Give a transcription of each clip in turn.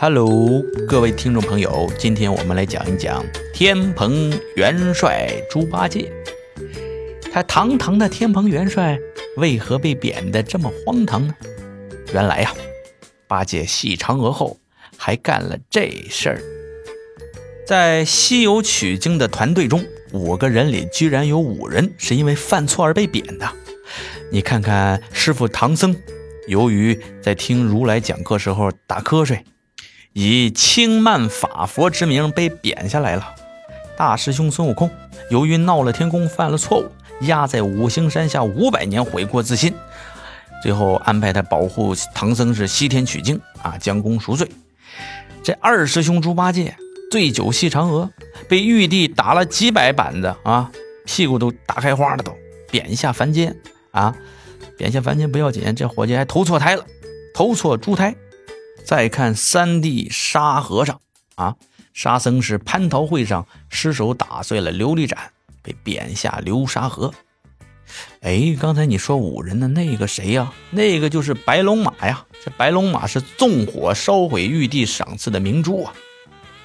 Hello，各位听众朋友，今天我们来讲一讲天蓬元帅猪八戒。他堂堂的天蓬元帅，为何被贬得这么荒唐呢？原来呀，八戒戏嫦娥后还干了这事儿。在西游取经的团队中，五个人里居然有五人是因为犯错而被贬的。你看看师傅唐僧，由于在听如来讲课时候打瞌睡。以轻慢法佛之名被贬下来了。大师兄孙悟空由于闹了天宫，犯了错误，压在五行山下五百年，悔过自新。最后安排他保护唐僧是西天取经啊，将功赎罪。这二师兄猪八戒醉酒戏嫦娥，被玉帝打了几百板子啊，屁股都打开花了，都贬下凡间啊。贬下凡间不要紧，这伙计还投错胎了，投错猪胎。再看三弟沙和尚啊，沙僧是蟠桃会上失手打碎了琉璃盏，被贬下流沙河。哎，刚才你说五人的那个谁呀？那个就是白龙马呀。这白龙马是纵火烧毁玉帝赏赐的明珠啊！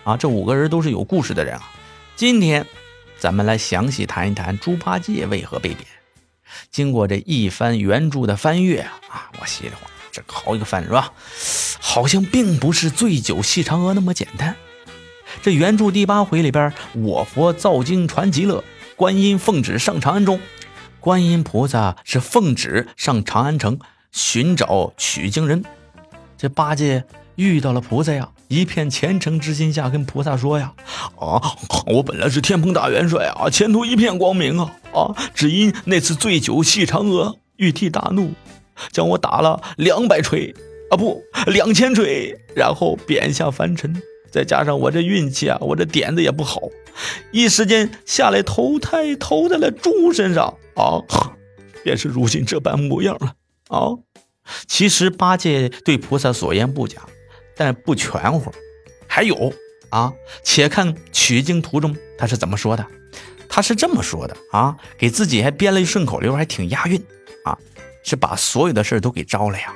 啊，这五个人都是有故事的人啊。今天咱们来详细谈一谈猪八戒为何被贬。经过这一番原著的翻阅啊，我稀里哗。这好一个翻是吧？好像并不是醉酒戏嫦娥那么简单。这原著第八回里边，我佛造经传极乐，观音奉旨上长安中，观音菩萨是奉旨上长安城寻找取经人。这八戒遇到了菩萨呀，一片虔诚之心下跟菩萨说呀：“啊，我本来是天蓬大元帅啊，前途一片光明啊啊！只因那次醉酒戏嫦娥，玉帝大怒。”将我打了两百锤啊，不，两千锤，然后贬下凡尘。再加上我这运气啊，我这点子也不好，一时间下来投胎投在了猪身上啊，便是如今这般模样了啊。其实八戒对菩萨所言不假，但不全乎。还有啊，且看取经途中他是怎么说的。他是这么说的啊，给自己还编了一顺口溜，还挺押韵啊。是把所有的事都给招了呀！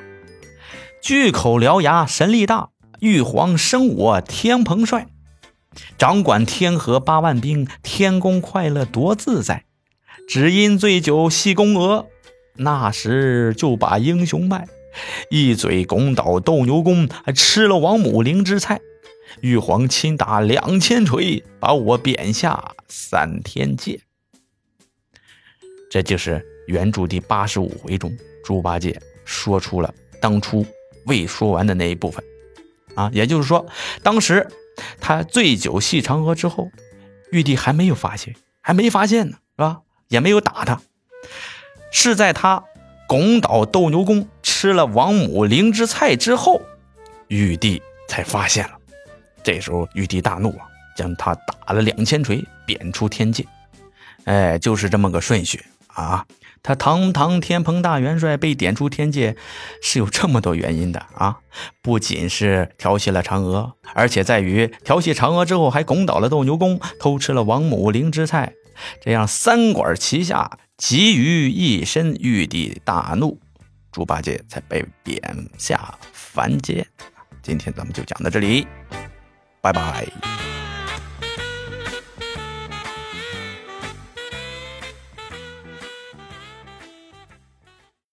巨口獠牙神力大，玉皇生我天蓬帅，掌管天河八万兵，天宫快乐多自在。只因醉酒戏宫娥，那时就把英雄卖，一嘴拱倒斗牛宫，还吃了王母灵芝菜。玉皇亲打两千锤，把我贬下三天界。这就是。原著第八十五回中，猪八戒说出了当初未说完的那一部分，啊，也就是说，当时他醉酒戏嫦娥之后，玉帝还没有发现，还没发现呢，是吧？也没有打他，是在他拱倒斗牛宫，吃了王母灵芝菜之后，玉帝才发现了。这时候玉帝大怒啊，将他打了两千锤，贬出天界。哎，就是这么个顺序啊。他堂堂天蓬大元帅被点出天界，是有这么多原因的啊！不仅是调戏了嫦娥，而且在于调戏嫦娥之后，还拱倒了斗牛宫，偷吃了王母灵芝菜，这样三管齐下，集于一身，玉帝大怒，猪八戒才被贬下凡间。今天咱们就讲到这里，拜拜。